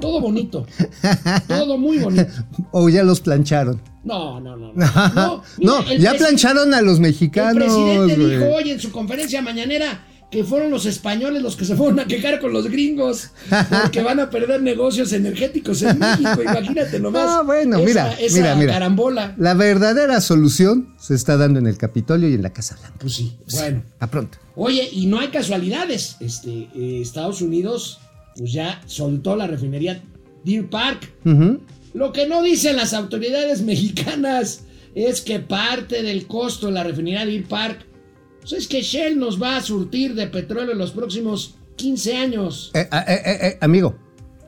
Todo bonito. Todo muy bonito. O ya los plancharon. No, no, no. No, No, no, mira, el ya plancharon a los El mexicanos. presidente güey. dijo hoy en su conferencia mañanera que fueron los españoles los que se fueron a quejar con los gringos porque van a perder negocios energéticos en México. Imagínate nomás. Ah, bueno, esa- mira, esa mira, mira. carambola. La verdadera solución se está dando en el Capitolio y en la Casa Blanca. Pues sí, bueno. A pronto. Oye, y no hay casualidades. Este, eh, Estados Unidos, pues ya soltó la refinería Deer Park. Ujú. Lo que no dicen las autoridades mexicanas es que parte del costo de la refinería Deer Park pues es que Shell nos va a surtir de petróleo en los próximos 15 años. Eh, eh, eh, eh, amigo,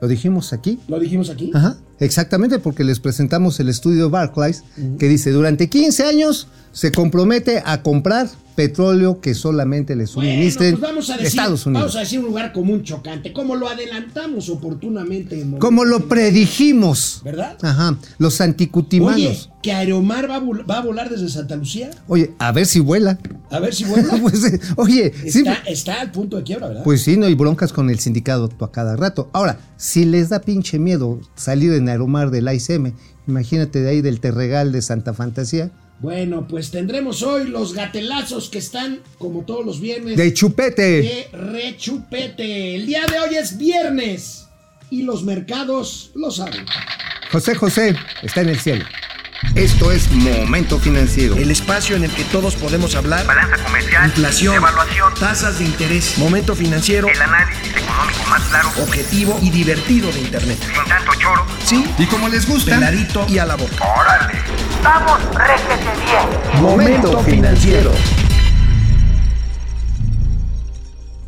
lo dijimos aquí. ¿Lo dijimos aquí? Ajá, exactamente, porque les presentamos el estudio Barclays que dice, durante 15 años se compromete a comprar petróleo que solamente le suministren Bueno, pues decir, Estados Unidos. Vamos a decir un lugar común chocante, como lo adelantamos oportunamente. en Como lo predijimos. ¿Verdad? Ajá, los Oye, anticutimanos. que Aeromar va a, vol- va a volar desde Santa Lucía. Oye, a ver si vuela. A ver si vuela. Pues, eh, oye, sí, está, al punto de quiebra, ¿verdad? pues sí, no hay broncas con el sindicato a cada rato. Ahora, si les da pinche miedo salir en Aeromar del ICM, imagínate de ahí del Terregal de Santa Fantasía, Bueno, pues tendremos hoy los gatelazos que están, como todos los viernes, de chupete. de rechupete. El día de hoy es viernes y los mercados lo saben. José José está en el cielo. Esto es Momento Financiero. El espacio en el que todos podemos hablar. Balanza comercial, Inflación. evaluación, Tasas de interés. Momento financiero. el análisis económico más claro, Objetivo y divertido de Internet. sin tanto choro. Sí. Y como les gusta, Peladito y a la boca. ¡Órale! ¡Vamos, réjete bien! Momento Financiero.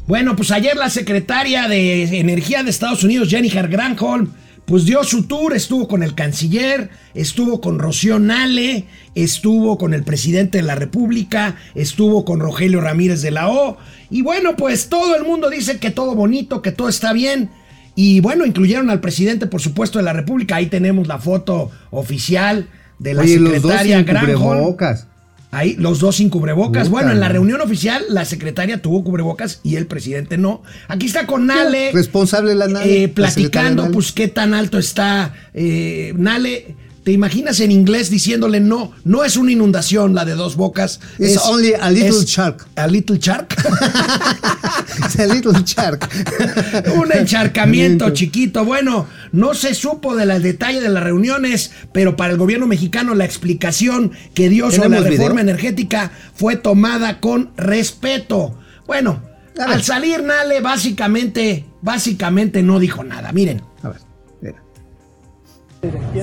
Bueno, pues ayer la secretaria de Energía de Estados Unidos, Jennifer Granholm, pues dio su tour, estuvo con el canciller, estuvo con Rocío Nale, estuvo con el presidente de la República, estuvo con Rogelio Ramírez de la O. Y bueno, pues todo el mundo dice que todo bonito, que todo está bien. Y bueno, incluyeron al presidente, por supuesto, de la República. Ahí tenemos la foto oficial de la Oye, los dos secretaria sin cubrebocas. Ahí, los dos sin cubrebocas. Puta, bueno, en la reunión oficial, la secretaria tuvo cubrebocas y el presidente no. Aquí está con Nale. Responsable la Nale, eh, platicando, pues, qué tan alto está eh, Nale. ¿Te imaginas en inglés diciéndole no? No es una inundación la de dos bocas. It's es- only a little shark. A little shark. It's a little shark. Un encharcamiento chiquito. Bueno, no se supo de los detalles de las reuniones, pero para el gobierno mexicano la explicación que dio sobre la reforma energética fue tomada con respeto. Bueno, al salir Nale básicamente, básicamente no dijo nada. Miren.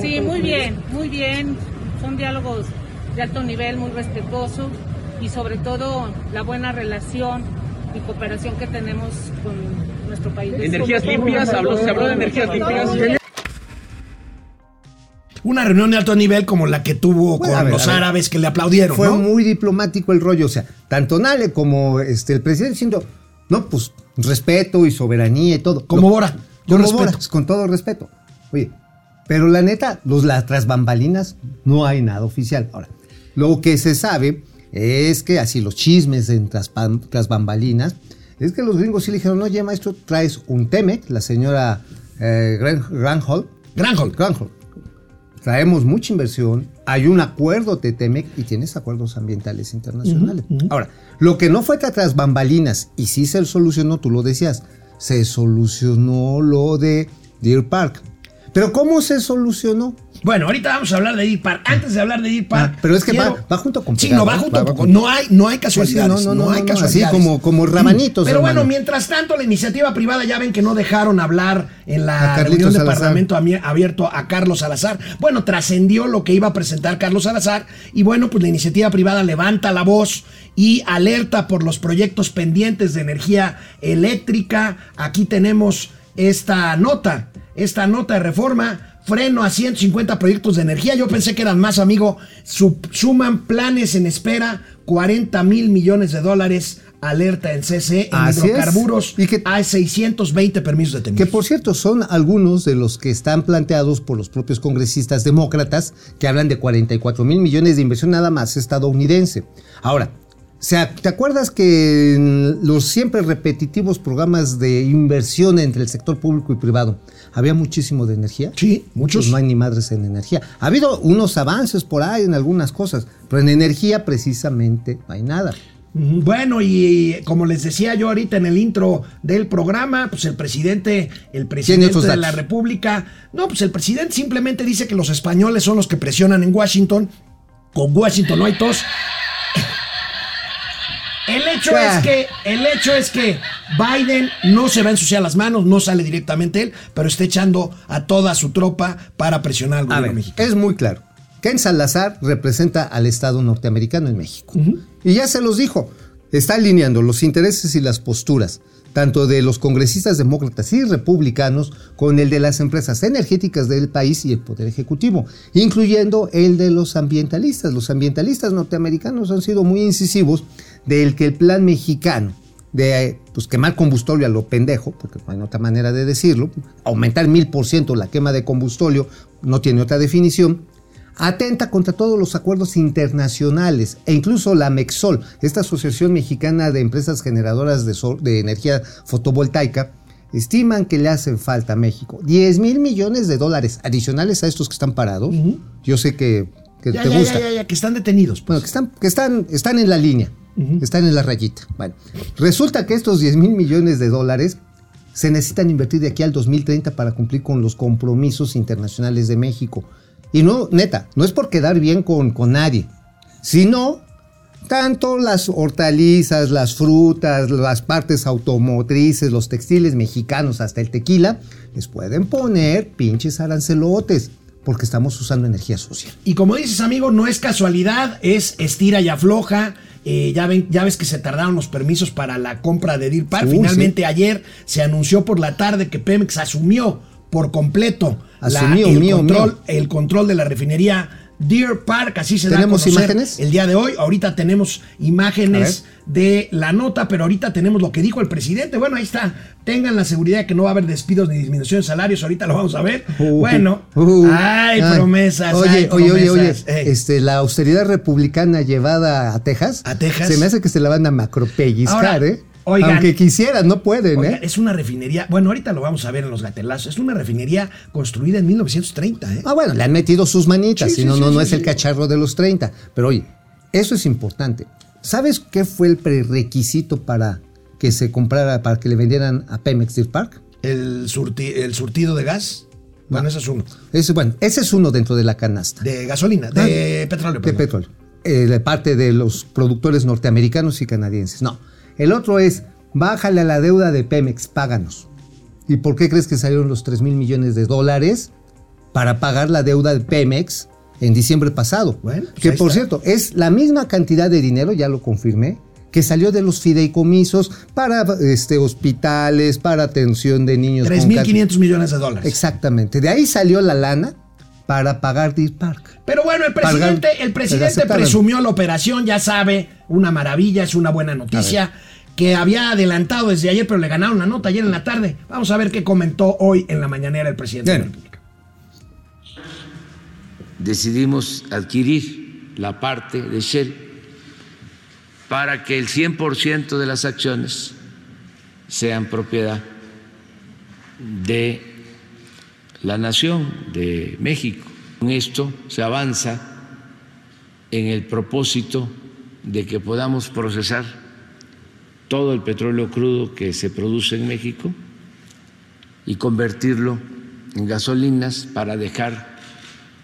Sí, muy bien, muy bien. Son diálogos de alto nivel, muy respetuosos y sobre todo la buena relación y cooperación que tenemos con nuestro país. Energías limpias, habló, se habló de energías limpias. Una reunión de alto nivel como la que tuvo Bueno, con ver, los árabes que le aplaudieron, Fue ¿no? muy diplomático el rollo. O sea, tanto Nale como este, el presidente diciendo, no, pues respeto y soberanía y todo. Como. Bora, con todo respeto. Oye, pero la neta, los las tras bambalinas no hay nada oficial. Ahora, lo que se sabe es que así los chismes en tras, bambalinas, es que los gringos sí le dijeron, oye maestro, traes un Temec, la señora eh, Gran- Granholm. Granholm. Granholm. Traemos mucha inversión, hay un acuerdo de Temec y tienes acuerdos ambientales internacionales. Ahora, lo que no fue que tras bambalinas y sí se solucionó, tú lo decías, se solucionó lo de Deer Park. Pero ¿cómo se solucionó? Bueno, ahorita vamos a hablar de Deer Park. Antes de hablar de Deer Park. Ah, pero es que va- quiero- va junto con Sí, no, va ¿no? junto Va- va con. No hay, no hay casualidades. Sí, no, no, no, hay no, así casualidades. como- como rabanitos, Pero hermano. bueno, mientras tanto, la iniciativa privada ya ven que no dejaron hablar en la reunión de. Parlamento abierto a Carlos Salazar. Bueno, trascendió lo que iba a presentar Carlos Salazar. Y bueno, pues la iniciativa privada levanta la voz y alerta por los proyectos pendientes de energía eléctrica. Aquí tenemos esta nota, esta nota de reforma. Freno a 150 proyectos de energía. Yo pensé que eran más, amigo. Su- suman planes en espera, 40 mil millones de dólares. Alerta en CC en Así hidrocarburos. Y que- hay 620 permisos de Que por cierto son algunos de los que están planteados por los propios congresistas demócratas que hablan de 44 mil millones de inversión nada más estadounidense. Ahora, O sea, ¿te acuerdas que en los siempre repetitivos programas de inversión entre el sector público y privado había muchísimo de energía? Sí, muchos. Pues no hay ni madres en energía. Ha habido unos avances por ahí en algunas cosas, pero en energía precisamente no hay nada. Bueno, y como les decía yo ahorita en el intro del programa, pues el presidente, el presidente de la República, no, pues el presidente simplemente dice que los españoles son los que presionan en Washington. Con Washington no hay tos. El hecho es que, el hecho es que Biden no se va a ensuciar las manos, no sale directamente él, pero está echando a toda su tropa para presionar al A gobierno ver, mexicano. es muy claro. Ken Salazar representa al Estado norteamericano en México. Y ya se los dijo, está alineando los intereses y las posturas, tanto de los congresistas demócratas y republicanos, con el de las empresas energéticas del país y el Poder Ejecutivo, incluyendo el de los ambientalistas. Los ambientalistas norteamericanos han sido muy incisivos del que el plan mexicano de pues, quemar combustorio a lo pendejo, porque no hay otra manera de decirlo, aumentar mil por ciento la quema de combustorio, no tiene otra definición, atenta contra todos los acuerdos internacionales e incluso la MEXOL, esta Asociación Mexicana de Empresas Generadoras de, sol- de Energía Fotovoltaica, estiman que le hacen falta a México 10 mil millones de dólares adicionales a estos que están parados. Yo sé que, que Ya, te ya, gusta. ya, ya, ya, que están detenidos. pues. Bueno, que están, que están, están en la línea, están en la rayita. Bueno, resulta que estos 10 mil millones de dólares se necesitan invertir de aquí al 2030 para cumplir con los compromisos internacionales de México. Y no, neta, no es por quedar bien con, con nadie, sino tanto las hortalizas, las frutas, las partes automotrices, los textiles mexicanos, hasta el tequila, les pueden poner pinches arancelotes, porque estamos usando energía sucia. Y como dices, amigo, no es casualidad, es estira y afloja. Eh, ya, ven, ya ves que se tardaron los permisos para la compra de. Uy, Finalmente ayer se anunció por la tarde que Pemex asumió por completo la- Asumió, el, mío, control, mío. el control de la refinería Deer Park. Así se da a ¿Tenemos imágenes? el día de hoy. Ahorita tenemos imágenes de la nota, pero ahorita tenemos lo que dijo el presidente. Bueno, ahí está. Tengan la seguridad de que no va a haber despidos ni disminución de salarios. Ahorita lo vamos a ver. Uh, bueno, uh, hay ay. promesas. Oye, oye, oye, este, la austeridad republicana llevada a Texas. ¿A Texas? Se me hace que se la van a macropellizcar, Ahora, ¿eh? Oigan. Aunque quisieran, no pueden, Oigan, ¿eh? es una refinería, bueno, ahorita lo vamos a ver en los gatelazos, es una refinería construida en 1930, ¿eh? Ah, bueno, le han metido sus manitas, Sí, si sí, no, sí, no, no es el cacharro de los 30. Pero oye, eso es importante. ¿Sabes qué fue el prerequisito para que se comprara, para que le vendieran a Pemex Deer Park? El, surti- el surtido de gas, bueno, ese es uno. Ese, bueno, ese es uno dentro de la canasta. De gasolina, de petróleo. Ah, de perdón. petróleo. Eh, de parte de los productores norteamericanos y canadienses. No. El otro es, bájale a la deuda de Pemex, páganos. ¿Y por qué crees que salieron los 3 mil millones de dólares para pagar la deuda de Pemex en diciembre pasado? Bueno, pues que por está. cierto, es la misma cantidad de dinero, ya lo confirmé, que salió de los fideicomisos para este, hospitales, para atención de niños. con cáncer. 3.500 millones de dólares. Exactamente. De ahí salió la lana para pagar Deer Park. Pero bueno, el Pagar- presidente, el presidente presumió la operación, ya sabe, una maravilla, es una buena noticia, que había adelantado desde ayer, pero le ganaron la nota ayer en la tarde. Vamos a ver qué comentó hoy en la mañanera el presidente de la. República. decidimos adquirir la parte de Shell para que el 100% de las acciones sean propiedad de la nación, de México. Con esto se avanza en el propósito de que podamos procesar todo el petróleo crudo que se produce en México y convertirlo en gasolinas para dejar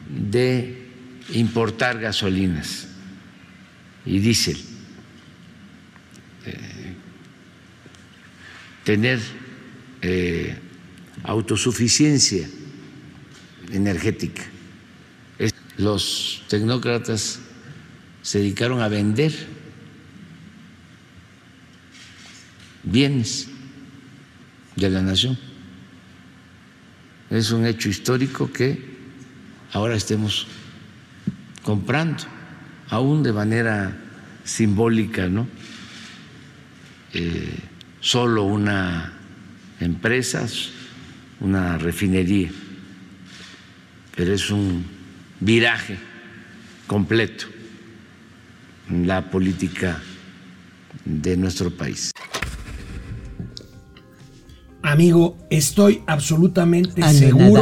de importar gasolinas y diésel, Eh, tener eh, autosuficiencia energética. Los tecnócratas se dedicaron a vender bienes de la nación. Es un hecho histórico que ahora estemos comprando, aún de manera simbólica, ¿no? Eh, solo una empresa, una refinería, pero es un viraje completo en la política de nuestro país. Amigo, estoy absolutamente Anonadado.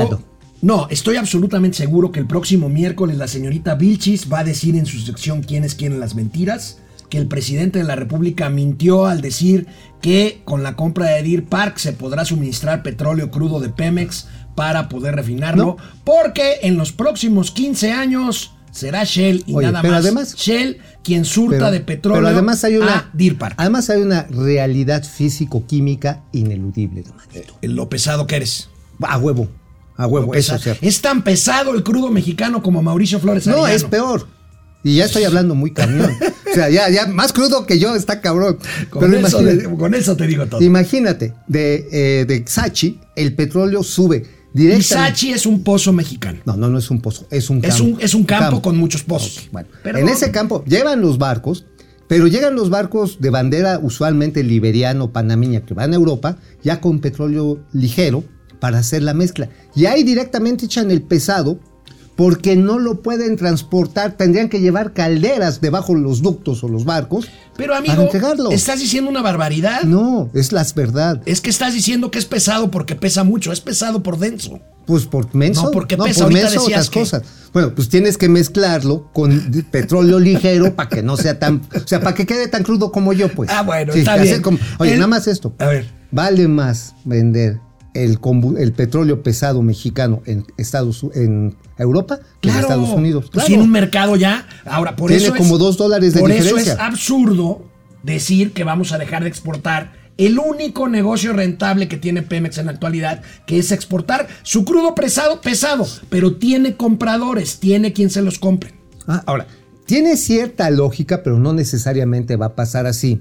seguro. No, estoy absolutamente seguro que el próximo miércoles la señorita Vilchis va a decir en su sección quiénes quieren las mentiras, que el presidente de la República mintió al decir que con la compra de Deer Park se podrá suministrar petróleo crudo de Pemex para poder refinarlo, porque en los próximos 15 años será Shell y Oye, nada pero más además- Shell quien surta Pero- de petróleo pero además hay una, a Deer Park. Además hay una realidad físico-química ineludible, Domanito. lo pesado que eres. A huevo, a huevo, eso es es tan pesado el crudo mexicano como Mauricio Flores No, Arellano. es peor. Y ya estoy hablando muy cañón. o sea, ya, ya más crudo que yo está cabrón. Con, Pero eso, con eso te digo todo. imagínate, de, eh, de Xachi, el petróleo sube. Isachi es un pozo mexicano. No, no, no es un pozo, es un Es campo. un- es un campo con muchos pozos. Bueno, Perdón. en ese campo llevan los barcos, pero llegan los barcos de bandera usualmente liberiano, panameña, que van a Europa, ya con petróleo ligero para hacer la mezcla. Y ahí directamente echan el pesado porque no lo pueden transportar, tendrían que llevar calderas debajo de los ductos o los barcos Pero para amigo, entregarlo. ¿estás diciendo una barbaridad? No, es la verdad. Es que estás diciendo que es pesado porque pesa mucho. Es pesado por denso. Pues por menso. No, porque pesa. por menso otras que- cosas. Bueno, pues tienes que mezclarlo con petróleo ligero para que no sea tan. O sea, para que quede tan crudo como yo, pues. Ah, bueno, Sí, está bien. como- oye, El- nada más esto. A ver. Vale más vender el, petróleo pesado mexicano en Estados en Europa que en. Estados Unidos. Pues Claro. tiene un mercado ya. Ahora, por Tiene eso. es- como dos dólares de Por eso es absurdo decir que vamos a dejar de exportar el único negocio rentable que tiene Pemex en la actualidad, que es exportar su crudo pesado, pesado, pero tiene compradores, tiene quien se los compre. Ah, ahora, tiene cierta lógica, pero no necesariamente va a pasar así.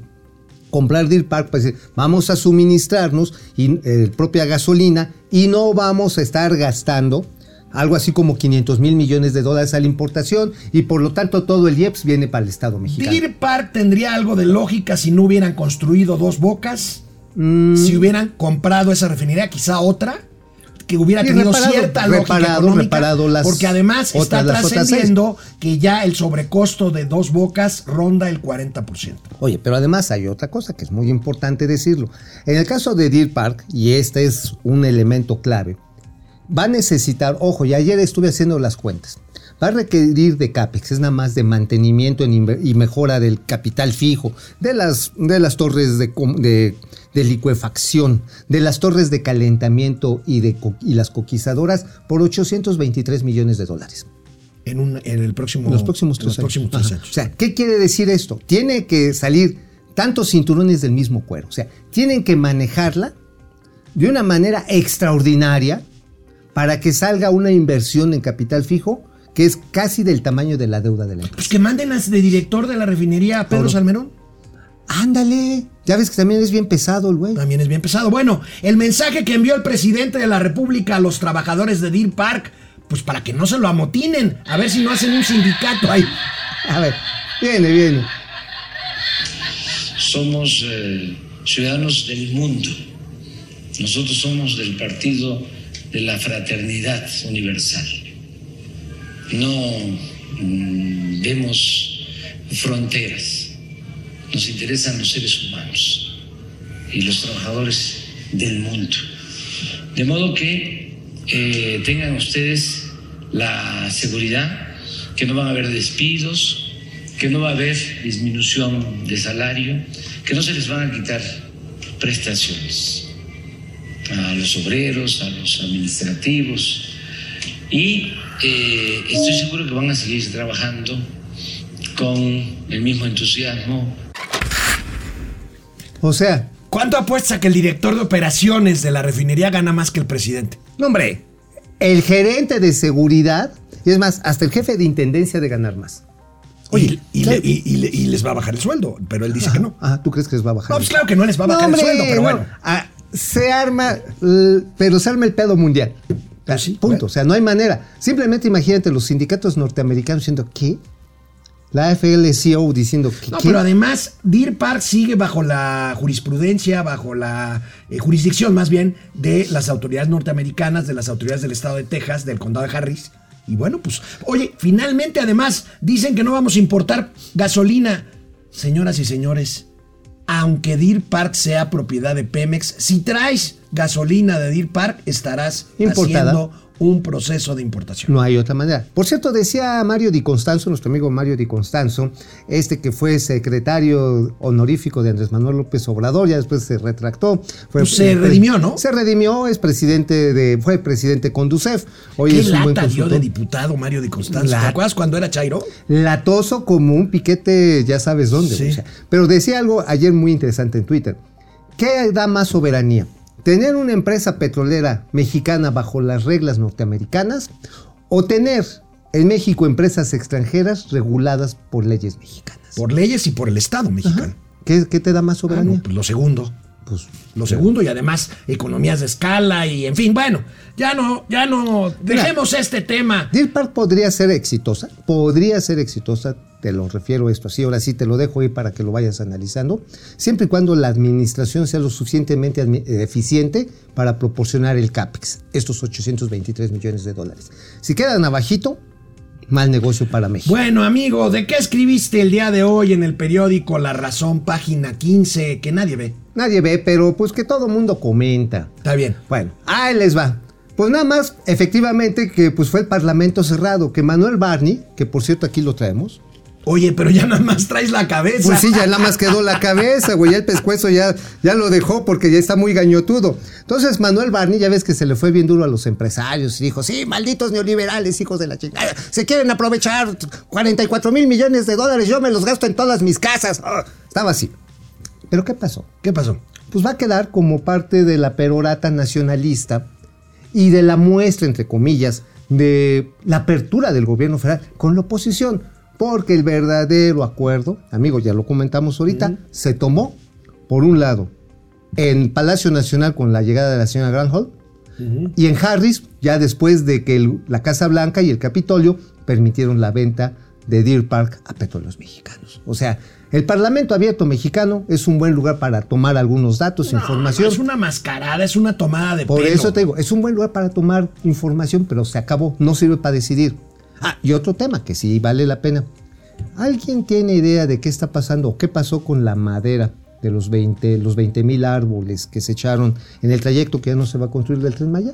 Comprar Deer Park, pues decir, vamos a suministrarnos y, eh, propia gasolina y no vamos a estar gastando algo así como 500 mil millones de dólares a la importación y por lo tanto todo el IEPS viene para el Estado mexicano. Deer Park tendría algo de lógica si no hubieran construido dos bocas, Mm. si hubieran comprado esa refinería, quizá otra, que hubiera Sí, tenido reparado, cierta lógica reparado, económica, reparado las porque además está otras- trascendiendo que ya el sobrecosto de dos bocas ronda el 40%. Oye, pero además hay otra cosa que es muy importante decirlo. En el caso de Deer Park, y este es un elemento clave, va a necesitar, ojo, y ayer estuve haciendo las cuentas, va a requerir de CAPEX, es nada más de mantenimiento y mejora del capital fijo, de las, de las torres de, de- de licuefacción, de las torres de calentamiento y, de, y las coquizadoras por 823 millones de dólares. En, un, en el próximo, los próximos tres los próximos años. tres Ajá. años. O sea, ¿qué quiere decir esto? Tiene que salir tantos cinturones del mismo cuero. O sea, tienen que manejarla de una manera extraordinaria para que salga una inversión en capital fijo que es casi del tamaño de la deuda de la empresa. Pues que manden a de director de la refinería a Pedro. Salmerón. Ándale. Ya ves que también es bien pesado el güey. También es bien pesado. Bueno, el mensaje que envió el presidente de la República a los trabajadores de Deer Park, pues para que no se lo amotinen, a ver si no hacen un sindicato ahí. A ver, viene, viene. somos eh, ciudadanos del mundo. Nosotros somos del partido de la fraternidad universal. No mm, vemos fronteras. Nos interesan los seres humanos y los trabajadores del mundo. De modo que eh, tengan ustedes la seguridad que no van a haber despidos, que no va a haber disminución de salario, que no se les van a quitar prestaciones a los obreros, a los administrativos. Y eh, estoy seguro que van a seguir trabajando con el mismo entusiasmo, O sea, ¿Cuánto apuesta que el director de operaciones de la refinería gana más que el presidente? no, hombre, el gerente de seguridad, y es más, hasta el jefe de intendencia de ganar más. Oye, y, claro. le- y- y le- y les va a bajar el sueldo, pero él dice que no. Ah, ¿tú crees que les va a bajar? No, el pues claro que no les va a bajar el hombre, sueldo, pero no. bueno. Ah, se arma, pero se arma el pedo mundial. Pues sí, Punto. O sea, no hay manera. Simplemente imagínate los sindicatos norteamericanos diciendo, ¿qué? La AFL-CIO diciendo, ¿qué? No, qué? pero además, Deer Park sigue bajo la jurisprudencia, bajo la eh, jurisdicción más bien de las autoridades norteamericanas, de las autoridades del estado de Texas, del condado de Harris. Y bueno, pues, oye, finalmente además dicen que no vamos a importar gasolina. Señoras y señores, aunque Deer Park sea propiedad de Pemex, si traes gasolina de Deer Park, estarás Importada. haciendo un proceso de importación. No hay otra manera. Por cierto, decía Mario Di Constanzo, nuestro amigo Mario Di Constanzo, este que fue secretario honorífico de Andrés Manuel López Obrador, ya después se retractó. Fue, Pues se redimió, ¿no? Se redimió, es presidente de, fue presidente con Conducef. Hoy ¿Qué es un buen dio de diputado Mario de Constanzo? ¿Te Lata. acuerdas cuando era Chairo? Latoso como un piquete, ya sabes dónde. Sí. o sea, pero decía algo ayer muy interesante en Twitter. ¿Qué da más soberanía? ¿Tener una empresa petrolera mexicana bajo las reglas norteamericanas o tener en México empresas extranjeras reguladas por leyes mexicanas? Por leyes y por el Estado mexicano. ¿Qué, qué te da más Ah, soberanía? no, pues lo segundo. Pues, Lo segundo y además economías de escala y en fin, bueno, ya no, ya no, dejemos este tema. Deer Park podría ser exitosa, podría ser exitosa, te lo refiero esto así, ahora sí te lo dejo ahí para que lo vayas analizando, siempre y cuando la administración sea lo suficientemente eficiente para proporcionar el CAPEX, estos 823 millones de dólares. Si quedan abajito, mal negocio para México. Bueno, amigo, ¿de qué escribiste el día de hoy en el periódico La Razón, página 15, que nadie ve? Nadie ve, pero pues que todo mundo comenta. Está bien. Bueno, ahí les va. Pues nada más, efectivamente, que pues fue el Parlamento cerrado, que Manuel Barney, que por cierto aquí lo traemos, Oye, pero ya nada más traes la cabeza. Pues sí, ya nada más quedó la cabeza, güey. Ya el pescuezo ya, ya lo dejó porque ya está muy gañotudo. Entonces, Manuel Barney, ya ves que se le fue bien duro a los empresarios y dijo: Sí, malditos neoliberales, hijos de la chingada. Se quieren aprovechar 44 mil millones de dólares. Yo me los gasto en todas mis casas. Ah, estaba así. ¿Pero qué pasó? ¿Qué pasó? Pues va a quedar como parte de la perorata nacionalista y de la muestra, entre comillas, de la apertura del gobierno federal con la oposición. Porque el verdadero acuerdo, amigo, ya lo comentamos ahorita, se tomó, por un lado, en Palacio Nacional con la llegada de la señora Granholm, y en Harris, ya después de que el- la Casa Blanca y el Capitolio permitieron la venta de Deer Park a petróleos mexicanos. O sea, el Parlamento Abierto Mexicano es un buen lugar para tomar algunos datos, No, información. Es una mascarada, es una tomada de Por pelo. eso te digo, es un buen lugar para tomar información, pero se acabó, no sirve para decidir. Ah, y otro tema que sí vale la pena. ¿Alguien tiene idea de qué está pasando o qué pasó con la madera de los 20 los 20 mil árboles que se echaron en el trayecto que ya no se va a construir del Tren Maya?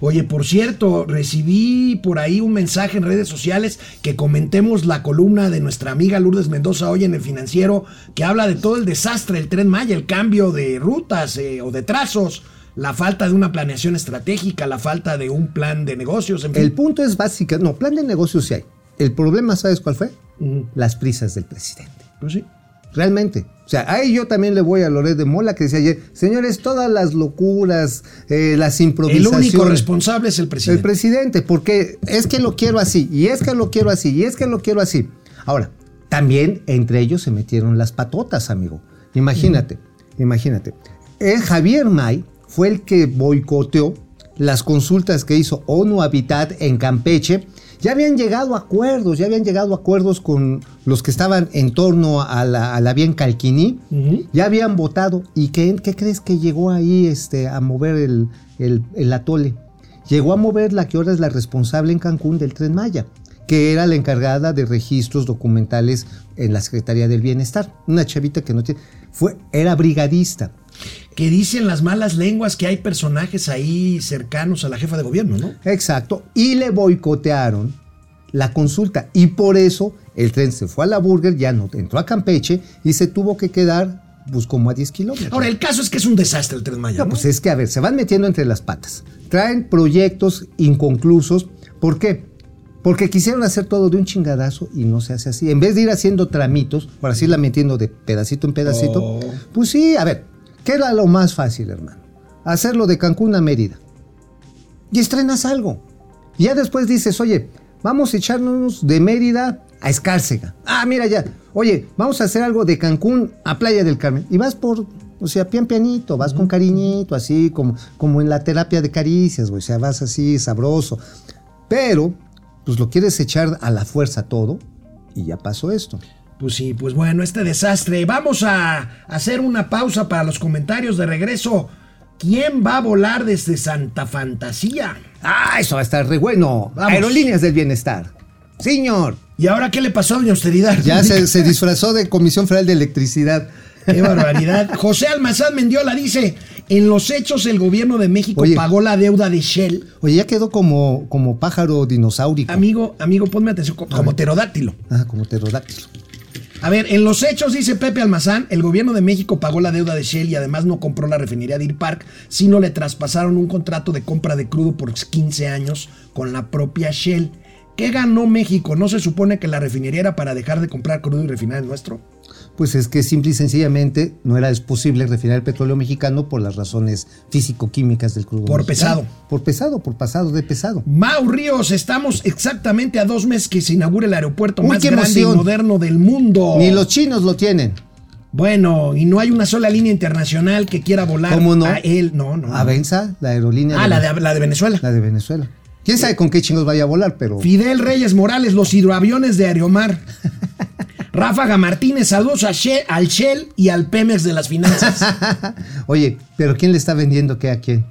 Oye, por cierto, recibí por ahí un mensaje en redes sociales que comentemos la columna de nuestra amiga Lourdes Mendoza hoy en el financiero que habla de todo el desastre del tren Maya, el cambio de rutas eh, o de trazos, la falta de una planeación estratégica, la falta de un plan de negocios, en fin. El punto es básico, no, plan de negocios sí hay. El problema, ¿sabes cuál fue? Las prisas del presidente. Pues sí. Realmente. O sea, ahí yo también le voy a Loret de Mola que decía ayer, señores, todas las locuras, eh, las El improvisaciones. único responsable es el El presidente. presidente, porque es que lo quiero así, y es que lo quiero así, y es que lo quiero así. Ahora, también entre ellos se metieron las patotas, amigo. Imagínate, imagínate. El Javier May fue el que boicoteó las consultas que hizo ONU Habitat en Campeche. Ya habían llegado a acuerdos, ya habían llegado a acuerdos con los que estaban en torno a la, a la vía en Calquiní. Ya habían votado. ¿Y qué, qué crees que llegó ahí este, a mover el, el- el atole? Llegó a mover la que ahora es la responsable en Cancún del Tren Maya, que era la encargada de registros documentales en la Secretaría del Bienestar. Una chavita que no tiene. Fue, era brigadista. Que dicen las malas lenguas que hay personajes ahí cercanos a la jefa de gobierno, ¿no? Exacto. Y le boicotearon la consulta. Y por eso el tren se fue a la Burger, ya no entró a Campeche y se tuvo que quedar pues como a 10 kilómetros. Ahora, el caso es que es un desastre el tren Maya. No, ¿no? pues es que, a ver, se van metiendo entre las patas. Traen proyectos inconclusos. ¿Por qué? Porque quisieron hacer todo de un chingadazo y no se hace así. En vez de ir haciendo tramitos, por así la metiendo de pedacito en pedacito, Oh. pues sí, a ver, ¿qué era lo más fácil, hermano? Hacerlo de Cancún a Mérida. Y estrenas algo. Y ya después dices, oye, vamos a echarnos de Mérida a Escárcega. Ah, mira ya. Oye, vamos a hacer algo de Cancún a Playa del Carmen. Y vas por, o sea, pian pianito, vas con cariñito, así como, como en la terapia de caricias, güey. O sea, vas así, sabroso. Pero, pues lo quieres echar a la fuerza todo y ya pasó esto. Pues sí, pues bueno, este desastre. Vamos a hacer una pausa para los comentarios de regreso. ¿Quién va a volar desde Santa Fantasía? Ah, eso va a estar re bueno. Vamos. Aerolíneas del Bienestar. Señor. ¿Y ahora qué le pasó a Doña Austeridad? Ya se, se disfrazó de Comisión Federal de Electricidad. Qué barbaridad. José Almazán Mendiola dice, en los hechos el gobierno de México Oye. pagó la deuda de Shell. Oye, ya quedó como, como pájaro dinosaurico. Amigo, amigo, ponme atención, co- como pterodáctilo. Ah, como pterodáctilo. A ver, en los hechos, dice Pepe Almazán, el gobierno de México pagó la deuda de Shell y además no compró la refinería de Deer Park, sino le traspasaron un contrato de compra de crudo por 15 años con la propia Shell. ¿Qué ganó México? ¿No se supone que la refinería era para dejar de comprar crudo y refinar el nuestro? Pues es que simple y sencillamente no era posible refinar el petróleo mexicano por las razones físico-químicas del crudo. Por mexicano. pesado. Por pesado, por pasado de pesado. Mau Ríos, estamos exactamente a dos meses que se inaugure el aeropuerto Uy, más grande y moderno del mundo. Ni los chinos lo tienen. Bueno, y no hay una sola línea internacional que quiera volar ¿Cómo no? a él. No, no. no. Avenza, la aerolínea. Ah, la de, la de Venezuela. la de Venezuela. ¿Quién sabe con qué chingos vaya a volar? Pero Fidel Reyes Morales, los hidroaviones de Aeromar. Ráfaga Martínez, saludos a Shell- al Shell y al Pemex de las finanzas. Oye, pero ¿quién le está vendiendo qué a quién?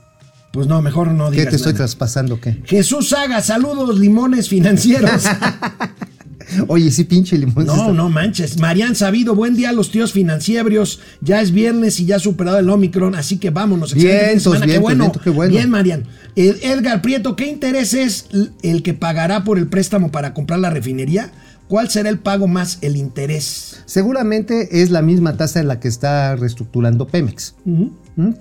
Pues no, mejor no ¿Qué digas te estoy nada. traspasando qué? Jesús Saga, saludos limones financieros. Oye, sí, pinche limón. No, no manches. Marian Sabido, buen día a los tíos financieros. Ya es viernes y ya ha superado el Omicron, así que vámonos. Vientos. Qué vientos, bueno. vientos, qué bueno. Bien, Marian. Eh, Edgar Prieto, ¿qué interés es el que pagará por el préstamo para comprar la refinería? ¿Cuál será el pago más el interés? Seguramente es la misma tasa en la que está reestructurando Pemex,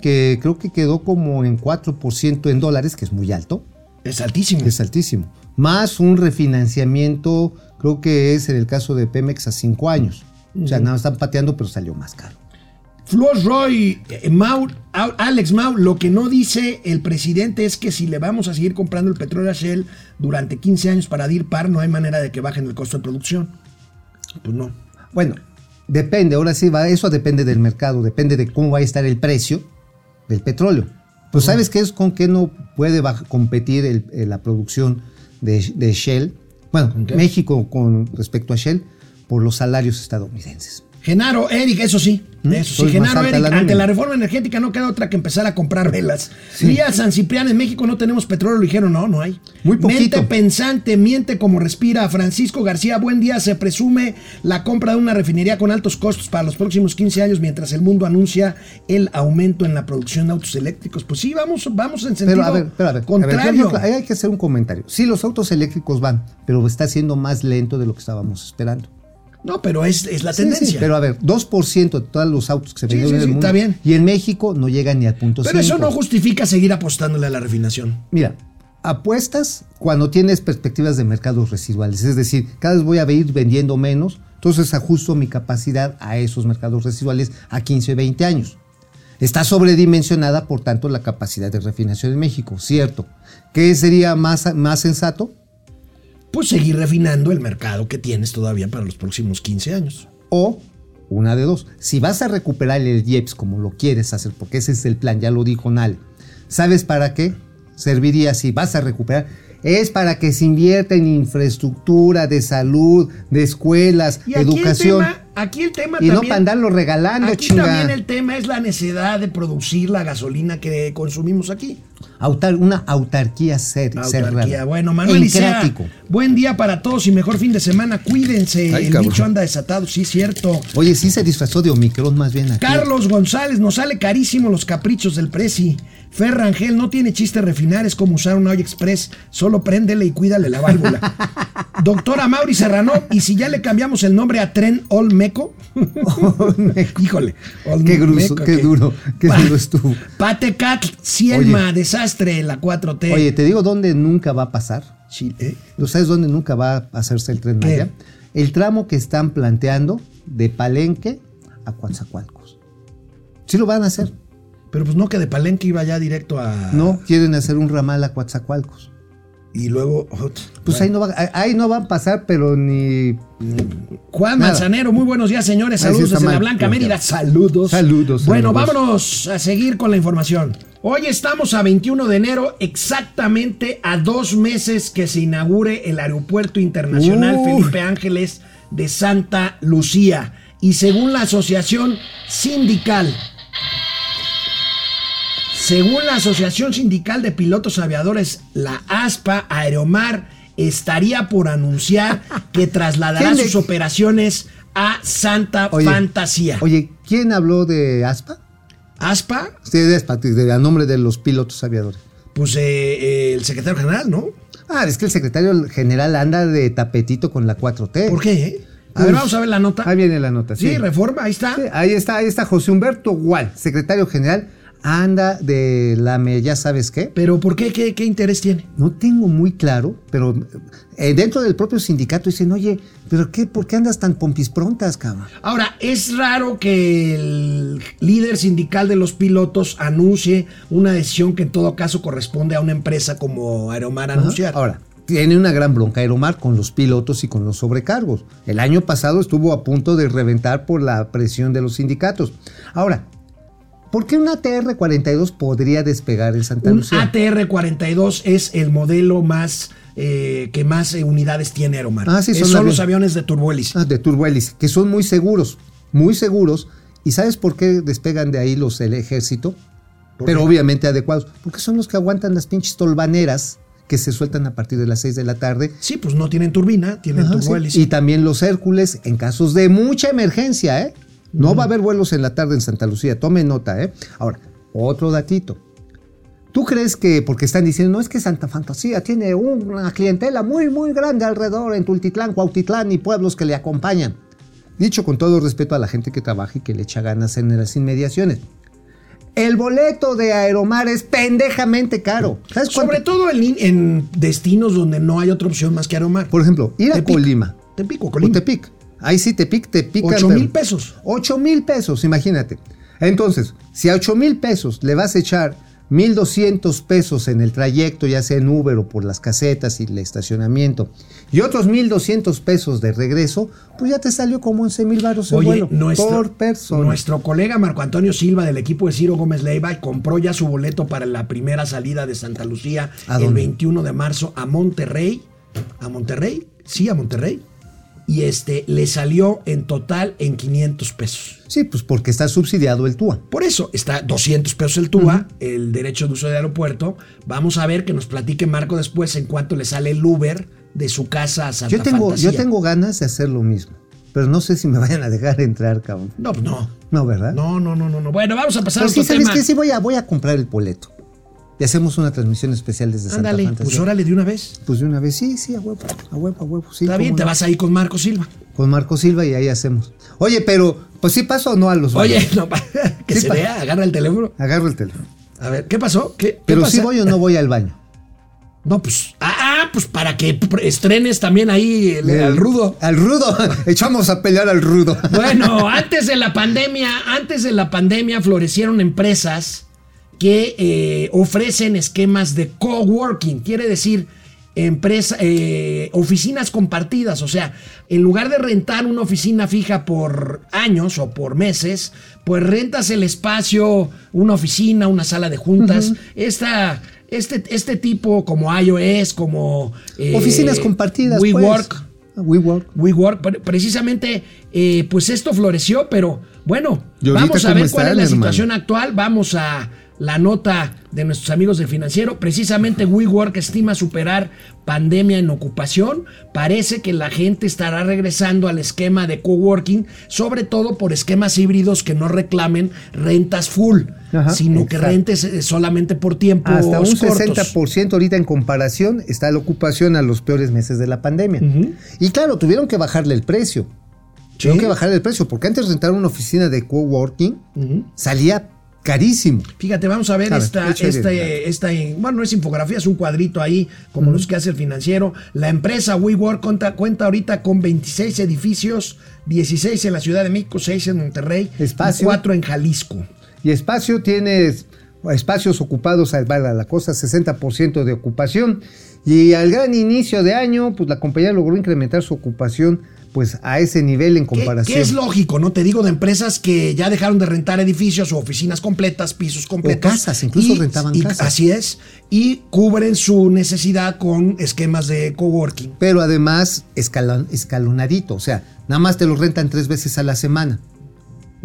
que creo que quedó como en 4% en dólares, que es muy alto, Es altísimo. es altísimo. Más un refinanciamiento, creo que es en el caso de Pemex a 5 años. O sea, nada, están pateando, pero salió más caro. Flor Roy, eh, Mau, Au- Alex Mau, lo que no dice el presidente es que si le vamos a seguir comprando el petróleo a Shell durante 15 años para DIR par, no hay manera de que bajen el costo de producción. Pues no. Bueno, depende, ahora sí, va, eso depende del mercado, depende de cómo va a estar el precio del petróleo. Pues sabes qué es con qué no puede competir el- eh, la producción de, de Shell, bueno. México con respecto a Shell, por los salarios estadounidenses. Genaro, Eric, eso sí. ¿Mm? Eso sí, Genaro, Eric, la ante la reforma energética no queda otra que empezar a comprar velas. Lía San Ciprián, en México no tenemos petróleo, le dijeron, no, no hay. Muy poquito. Mente pensante, miente como respira. Francisco García, buen día. Se presume la compra de una refinería con altos costos para los próximos 15 años mientras el mundo anuncia el aumento en la producción de autos eléctricos. Pues sí, vamos, vamos en sentido Pero a ver, pero a ver, a ver, contrario. hay que hacer un comentario. Sí, los autos eléctricos van, pero está siendo más lento de lo que estábamos esperando. No, pero es, es la Sí, tendencia. sí, pero a ver, 2% de todos los autos que se sí, en el mundo. está bien. Y en México no llega ni al punto Pero eso no justifica seguir apostándole a la refinación. Mira, apuestas cuando tienes perspectivas de mercados residuales, es decir, cada vez voy a ir vendiendo menos, entonces ajusto mi capacidad a esos mercados residuales a 15 o 20 años. Está sobredimensionada, por tanto, la capacidad de refinación en México, cierto. ¿Qué sería más, más sensato? Pues seguir refinando el mercado que tienes todavía para los próximos 15 años. O una de dos. Si vas a recuperar el IEPS como lo quieres hacer, porque ese es el plan, ya lo dijo Nal, ¿sabes para qué? Serviría si vas a recuperar. Es para que se invierta en infraestructura de salud, de escuelas, Y aquí educación. El tema, aquí el tema y no también. para andarlo regalando, aquí chinga. también el tema es la necesidad de producir la gasolina que consumimos aquí. Autar- una autarquía ser, Autarquía. cerrada. Bueno, Manuel Licea, Encrático. buen día para todos y mejor fin de semana. Cuídense, Ay, el bicho anda desatado, sí, cierto. Oye, sí se disfrazó de Omicron más bien aquí. Carlos González, nos sale carísimo los caprichos del Prezi. Ferrangel, no tiene chiste refinar, es como usar una olla express. Solo préndele y cuídale la válvula. Doctora Mauri Serrano, ¿y si ya le cambiamos el nombre a Tren Olmeco? Híjole. Qué grueso, Olmeco, qué duro, qué Pa- duro estuvo. Patecat, Cielma, desastre, la 4T. Oye, te digo dónde nunca va a pasar. Chile. ¿Tú sabes dónde nunca va a hacerse el tren ¿Qué? Maya? El tramo que están planteando de Palenque a Coatzacoalcos. Sí lo van a hacer. Pero pues no que de Palenque iba ya directo a. No quieren hacer un ramal a Coatzacoalcos. Y luego. Pues ahí, no va, ahí no van a pasar, pero ni. Juan Nada. Manzanero, muy buenos días, señores. Saludos desde la Blanca. Mérida. Saludos. Saludos, Bueno, saludos. vámonos a seguir con la información. Hoy estamos a 21 de enero, exactamente a dos meses que se inaugure el Aeropuerto Internacional. Felipe Ángeles de Santa Lucía. Y según la Asociación Sindical, según la Asociación Sindical de Pilotos Aviadores, la ASPA, Aeromar estaría por anunciar que trasladará ¿Quién le- sus operaciones a Santa Oye, Fantasía. Oye, ¿Quién habló de ASPA? Aspa, Sí, de ASPA, de, a nombre de los pilotos aviadores. pues eh, eh, el secretario general, ¿no? Ah, es que el secretario general anda de tapetito con la 4T. ¿Por qué? eh? A ver, vamos a ver la nota. Ahí viene la nota, Sí, sí. reforma, ahí está. Sí, ahí está, ahí está José Humberto Gual, secretario general, anda de la me, ya sabes qué. Pero ¿por qué? ¿Qué, qué interés tiene? No tengo muy claro, pero eh, dentro del propio sindicato dicen, oye, pero qué, ¿por qué andas tan pompis prontas, cabrón? Ahora, es raro que el líder sindical de los pilotos anuncie una decisión que en todo caso corresponde a una empresa como Aeromar Ajá. anunciar. Ahora, tiene una gran bronca Aeromar con los pilotos y con los sobrecargos. El año pasado estuvo a punto de reventar por la presión de los sindicatos. Ahora, ¿por qué una TR-42 podría despegar en Santa Un Lucía? ATR-42 es el modelo más eh, que más eh, unidades tiene Aeromar. Ah, sí, son los aviones de turbohélice. Ah, de turbohélice, que son muy seguros, muy seguros. ¿Y sabes por qué despegan de ahí los del ejército? ¿Por Pero qué? obviamente adecuados, porque son los que aguantan las pinches tolvaneras que se sueltan a partir de las 6 de la tarde. Sí, pues no tienen turbina, tienen Ajá, sí. Y también los Hércules en casos de mucha emergencia, ¿eh? No va a haber vuelos en la tarde en Santa Lucía, tome nota, ¿eh? Ahora, otro datito. ¿Tú crees que, porque están diciendo, no es que Santa Fantasía tiene una clientela muy, muy grande alrededor en Tultitlán, Cuautitlán y pueblos que le acompañan? Dicho con todo respeto a la gente que trabaja y que le echa ganas en las inmediaciones. El boleto de Aeromar es pendejamente caro. ¿Sabes? Sobre todo en, en destinos donde no hay otra opción más que Aeromar. Por ejemplo, ir a Tepic. Colima. Tepic o O Colima. Tepic. Ahí sí, Tepic, te pica. Ocho pero- mil pesos. 8 mil pesos, imagínate. Entonces, si a 8 mil pesos le vas a echar 1.200 pesos en el trayecto, ya sea en Uber o por las casetas y el estacionamiento, y otros 1.200 pesos de regreso, pues ya te salió como 11 mil baros el Oye, vuelo nuestro, por persona. nuestro colega Marco Antonio Silva del equipo de Ciro Gómez Leiva compró ya su boleto para la primera salida de Santa Lucía ¿A el dónde? 21 de marzo a Monterrey. ¿A Monterrey? Sí, a Monterrey. Y este le salió en total en 500 pesos. Sí, pues porque está subsidiado el TUA. Por eso está 200 pesos el TUA, el derecho de uso de aeropuerto. Vamos a ver que nos platique Marco después en cuánto le sale el Uber de su casa a Santa Yo tengo, Fantasía. yo tengo ganas de hacer lo mismo, pero no sé si me vayan a dejar entrar, cabrón. No, pues no. No, ¿verdad? No, no, no, no, no. Bueno, vamos a pasar Pero a sí, otro ¿sabes tema. qué? Sí, voy a, voy a comprar el boleto. Y hacemos una transmisión especial desde Santa Ándale, Fantasía. pues órale de una vez. Pues de una vez, sí, sí, a huevo, a huevo, a huevo, sí. Está bien, te no. vas ahí con Marco Silva. Con Marco Silva y ahí hacemos. Oye, pero, pues sí paso o no a los Oye, no, que Sí, se vea, agarra el teléfono. Agarro el teléfono. A ver, ¿qué pasó? ¿Qué, qué Pero pasa? si voy o no voy al baño. No, pues. Ah, ah, pues para que estrenes también ahí el- al rudo. Al rudo. Echamos a pelear al rudo. Bueno, antes de la pandemia, antes de la pandemia florecieron empresas que eh, ofrecen esquemas de coworking, quiere decir empresa, eh, oficinas compartidas, o sea, en lugar de rentar una oficina fija por años o por meses, pues rentas el espacio, una oficina, una sala de juntas, esta, este, este tipo como iOS, como eh, Oficinas compartidas. WeWork. Pues. WeWork. WeWork, pre- precisamente, eh, pues esto floreció, pero bueno, ¿Y ahorita vamos a ver cuál es la hermano? situación actual. Vamos a la nota de nuestros amigos del financiero. Precisamente WeWork estima superar pandemia en ocupación. Parece que la gente estará regresando al esquema de coworking, sobre todo por esquemas híbridos que no reclamen rentas full, Ajá, sino que rentes eh, solamente por tiempo. Hasta un cortos. 60% ahorita en comparación está la ocupación a los peores meses de la pandemia. Y claro, tuvieron que bajarle el precio. Tuvieron que bajarle el precio, porque antes rentar una oficina de coworking salía carísimo. Fíjate, vamos a ver A esta, échale, esta, esta, bueno, no es infografía, es un cuadrito ahí, como los que hace el financiero. La empresa WeWork cuenta, cuenta ahorita con 26 edificios, 16 en la Ciudad de México, 6 en Monterrey, Espacio. y 4 en Jalisco. Y espacio tienes espacios ocupados, la la cosa, 60% de ocupación. Y al gran inicio de año, pues la compañía logró incrementar su ocupación pues a ese nivel en comparación. Que es lógico, ¿no? Te digo de empresas que ya dejaron de rentar edificios o oficinas completas, pisos completos. casas, incluso rentaban casas. Así es. Y cubren su necesidad con esquemas de coworking. Pero además escalon- escalonadito, o sea, nada más te lo rentan tres veces a la semana.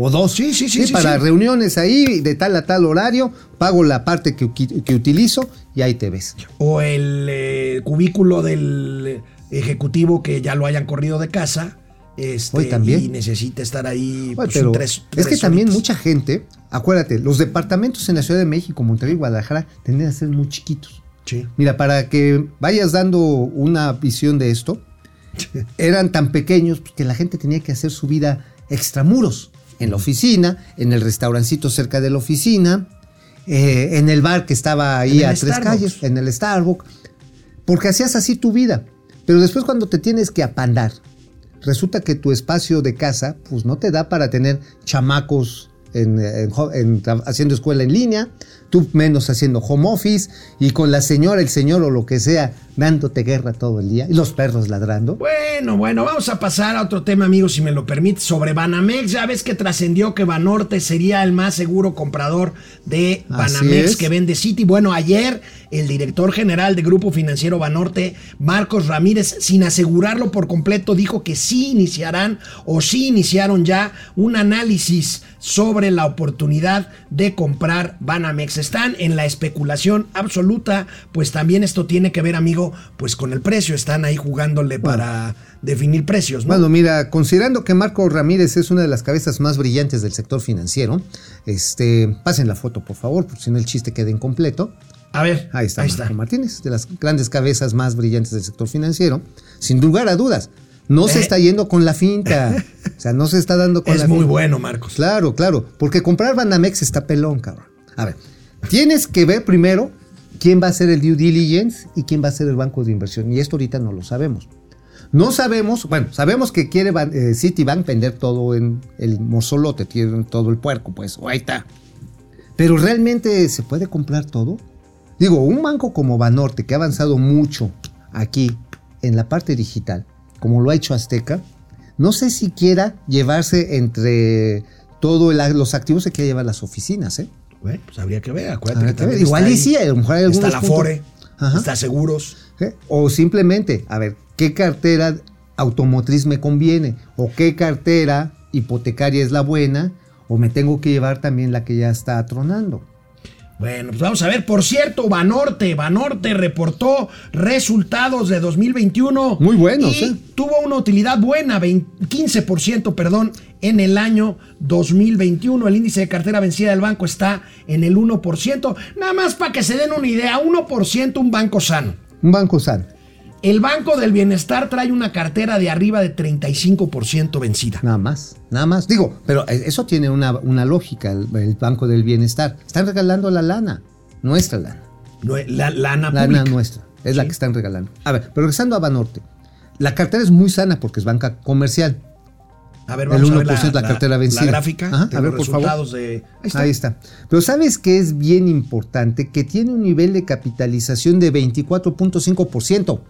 O dos. Sí, sí, sí, sí, para sí. reuniones ahí, de tal a tal horario, pago la parte que, que utilizo y ahí te ves. o el eh, cubículo del ejecutivo que ya lo hayan corrido de casa Este, Hoy también. Y necesita estar ahí. Pues, pero tres- es que también horitas. mucha gente, acuérdate, los departamentos en la Ciudad de México, Monterrey y Guadalajara tendrían a ser muy chiquitos. Sí. Mira, para que vayas dando una visión de esto, eran tan pequeños que la gente tenía que hacer su vida extramuros. En la oficina, en el restaurancito cerca de la oficina, eh, en el bar que estaba ahí a tres Starbucks. calles, en el Starbucks. Porque hacías así tu vida. Pero después cuando te tienes que apandar, resulta que tu espacio de casa pues no te da para tener chamacos haciendo escuela en línea, tú menos haciendo home office y con la señora, el señor o lo que sea dándote guerra todo el día y los perros ladrando. Bueno, bueno, vamos a pasar a otro tema, amigos, si me lo permite, sobre Banamex. Ya ves que trascendió que Banorte sería el más seguro comprador de Banamex es. que vende City. Bueno, ayer el director general de Grupo Financiero Banorte, Marcos Ramírez, sin asegurarlo por completo, dijo que sí iniciarán o sí iniciaron ya un análisis sobre la oportunidad de comprar Banamex. Están en la especulación absoluta, pues también esto tiene que ver, amigo, pues con el precio. Están ahí jugándole para definir precios, ¿no? Bueno, mira, considerando que Marco Ramírez es una de las cabezas más brillantes del sector financiero, este, pasen la foto, por favor, porque si no el chiste queda incompleto. a ver, Ahí está ahí Marco está. Martínez, de las grandes cabezas más brillantes del sector financiero. Sin lugar a dudas, no se Eh. está yendo con la finta. O sea, no se está dando con Es la muy finta. bueno, Marcos. Claro, claro. Porque comprar Banamex está pelón, cabrón. A ver, tienes que ver primero quién va a ser el due diligence y quién va a ser el banco de inversión. Y esto ahorita no lo sabemos. No sabemos, bueno, sabemos que quiere eh, Citibank vender todo en el morzolote, tienen todo el puerco, pues, ahí está. Pero realmente se puede comprar todo. Digo, un banco como Banorte, que ha avanzado mucho aquí en la parte digital, como lo ha hecho Azteca, no sé si quiera llevarse entre todos los activos, se quiere llevar las oficinas, ¿eh? Bueno, pues habría que ver. Acuérdate que que ver. Igual y sí, a lo mejor hay Está la puntos. Fore, Ajá. está Seguros. ¿Eh? O simplemente, a ver, ¿qué cartera automotriz me conviene? ¿O qué cartera hipotecaria es la buena? ¿O me tengo que llevar también la que ya está tronando? Bueno, pues vamos a ver. Por cierto, Banorte, Banorte reportó resultados de 2021. Muy buenos, y ¿eh? Tuvo una utilidad buena, 20 15%, perdón, en el año 2021. El índice de cartera vencida del banco está en el 1%. Nada más para que se den una idea, 1% un banco sano. Un banco sano. El Banco del Bienestar trae una cartera de arriba de 35% vencida. Nada más, nada más. Digo, pero eso tiene una, una lógica, el, el Banco del Bienestar. Están regalando la lana, nuestra lana. No, La lana Lana pública. nuestra, es la que están regalando. A ver, pero regresando a Banorte. La cartera es muy sana porque es banca comercial. A ver, El vamos a ver 1% la cartera vencida. La gráfica Ajá, a ver, por favor. de... Ahí está. Ahí está. Pero ¿sabes qué es bien importante? Que tiene un nivel de capitalización de 24.5%.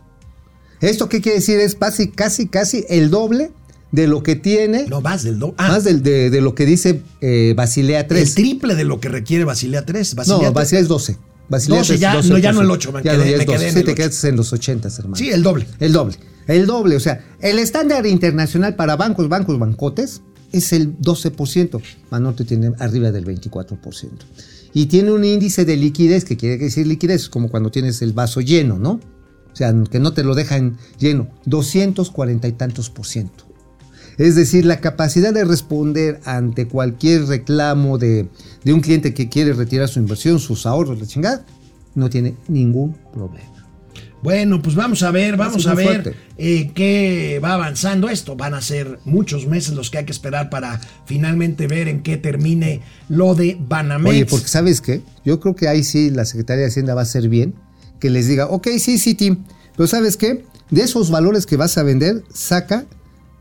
¿Esto qué quiere decir? Es casi, casi, casi el doble de lo que tiene, No, más del do- ah, más del- de, de lo que dice eh, Basilea 3. el triple de lo que requiere Basilea 3. Basilea no, 3. Basilea es 12. Basilea 12, 3, ya- no, ya no el 8, me Ya quedé- ya me 12. quedé en Sí, el te 8. quedas en los 80, hermano. Sí, el doble. El doble. El doble. O sea, el estándar internacional para bancos, bancos, bancotes es el 12%. Banorte tiene arriba del 24%. Y tiene un índice de liquidez, que quiere decir liquidez, como cuando tienes el vaso lleno, ¿no? O sea, que no te lo dejan lleno. 240 y tantos por ciento. Es decir, la capacidad de responder ante cualquier reclamo de, de un cliente que quiere retirar su inversión, sus ahorros, la chingada, no tiene ningún problema. Bueno, pues vamos a ver, vamos a ver eh, qué va avanzando esto. Van a ser muchos meses los que hay que esperar para finalmente ver en qué termine lo de Banamex. Oye, porque ¿sabes qué? Yo creo que ahí sí la Secretaría de Hacienda va a hacer bien que les diga, ok, sí, sí, Tim, pero ¿sabes qué? De esos valores que vas a vender, saca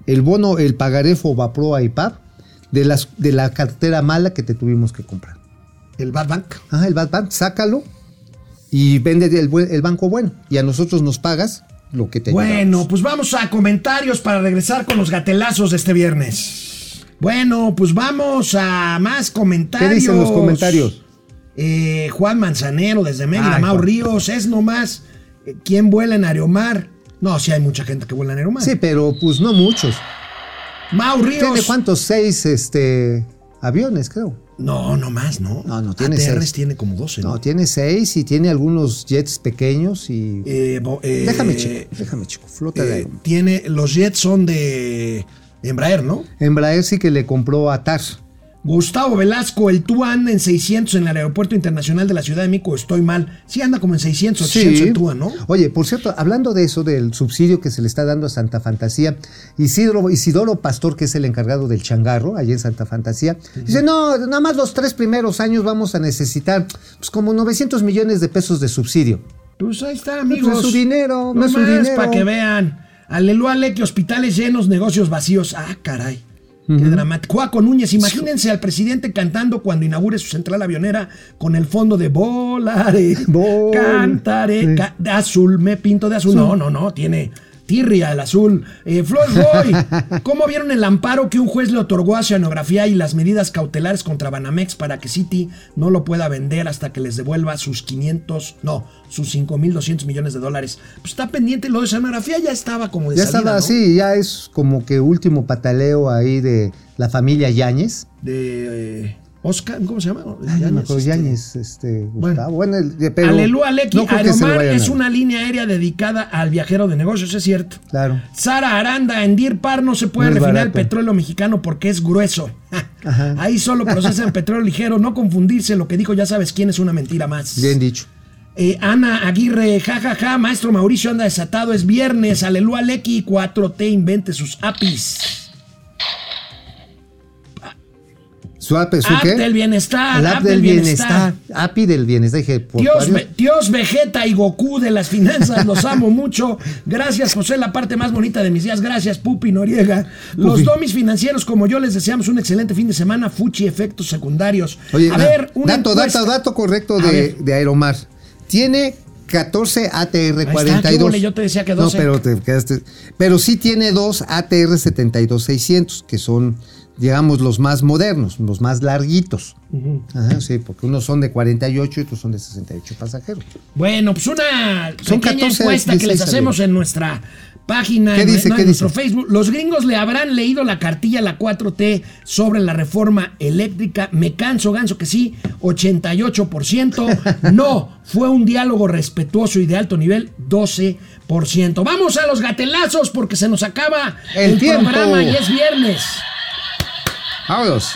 el bono, el pagaré Fobapro a IPAP de, las, de la cartera mala que te tuvimos que comprar. El Bad Bank. Ajá, el Bad Bank, sácalo y vende el, banco bueno. Y a nosotros nos pagas lo que te Bueno, pues vamos a comentarios para regresar con los gatelazos de este viernes. Bueno, pues vamos a más ¿Qué comentarios. dicen los comentarios? Eh, Juan Manzanero desde Mérida, Ay, Mau. Ríos, es nomás eh, quién vuela en Aeromar. No, sí hay mucha gente que vuela en Aeromar. Sí, pero pues no muchos. Mau Ríos. ¿Tiene cuántos? Seis este, aviones, creo. No, no más, ¿no? No, no, tiene ATRs seis. tiene como 12, ¿no? No, tiene seis y tiene algunos jets pequeños y... Eh, bo- eh, déjame, chico, déjame, chico, flota de tiene, los jets son de Embraer, ¿no? Embraer sí que le compró a TAR. Gustavo Velasco, el TUA anda en 600 en el Aeropuerto Internacional de la Ciudad de México, estoy mal. Sí anda como en 600, 800 el TUA, ¿no? Oye, por cierto, hablando de eso, del subsidio que se le está dando a Santa Fantasía, Isidro, Isidoro Pastor, que es el encargado del changarro, allí en Santa Fantasía, dice, no, nada más los tres primeros años vamos a necesitar pues, como 900 millones de pesos de subsidio. Pues ahí está, Pues amigos. es su dinero, no, No es su dinero. para que vean. Aleluya, que hospitales llenos, negocios vacíos. Ah, caray. Qué dramático. Cuaco Núñez, imagínense al presidente cantando cuando inaugure su central avionera con el fondo de volaré, Vol- cantaré, Sí. ca- azul, me pinto de azul. No, no, no, tiene tirria el azul. Eh, Flor Boy, ¿cómo vieron el amparo que un juez le otorgó a Oceanografía y las medidas cautelares contra Banamex para que Citi no lo pueda vender hasta que les devuelva sus 500, no, sus 5.200 millones de dólares? Pues está pendiente, lo de Oceanografía ya estaba como de Ya salida, estaba ¿no? así, ya es como que último pataleo ahí de la familia Yáñez. De eh, Oscar, ¿cómo se llama? Acuerdo, este, este, Gustavo. Bueno, el- de- pero Aleluya, Lecky. no Aeromar es una línea aérea dedicada al viajero de negocios, es cierto. Claro. Sara Aranda, en Deer Park no se puede refinar el barato. petróleo mexicano porque es grueso. Ajá. Ahí solo procesan petróleo ligero, no confundirse, lo que dijo ya sabes quién es una mentira más. Bien dicho. Eh, Ana Aguirre, jajaja, maestro Mauricio anda desatado, es viernes, aleluya, Lecky, 4T invente sus APIs. ¿Su app, su App qué? del bienestar, El app app del del bienestar. bienestar. API del bienestar. Dije, por Dios, Ve- Dios Vegeta y Goku de las finanzas, los amo mucho. Gracias, José, la parte más bonita de mis días. Gracias, Pupi Noriega. Los Pupi. domis financieros, como yo, les deseamos un excelente fin de semana. Fuchi, efectos secundarios. Oye, a ver, una dato, encuesta. dato, dato correcto de, Aeromar. Tiene 14 ATR está, 42. ¿qué huele? Yo te decía que 12. No, pero te quedaste. Pero sí tiene dos ATR 72 600, que son, digamos, los más modernos, los más larguitos. Ajá, sí, porque unos son de 48 y otros son de 68 pasajeros. Bueno, pues una Son pequeña 14, encuesta que 16 les hacemos en nuestra página, ¿Qué en, dice? no, ¿Qué en nuestro dice? Facebook. Los gringos le habrán leído la cartilla la 4T sobre la reforma eléctrica. Me canso, ganso que sí, 88%. No, fue un diálogo respetuoso y de alto nivel, 12%. Vamos a los gatelazos porque se nos acaba El el, tiempo. programa y es viernes. Vámonos.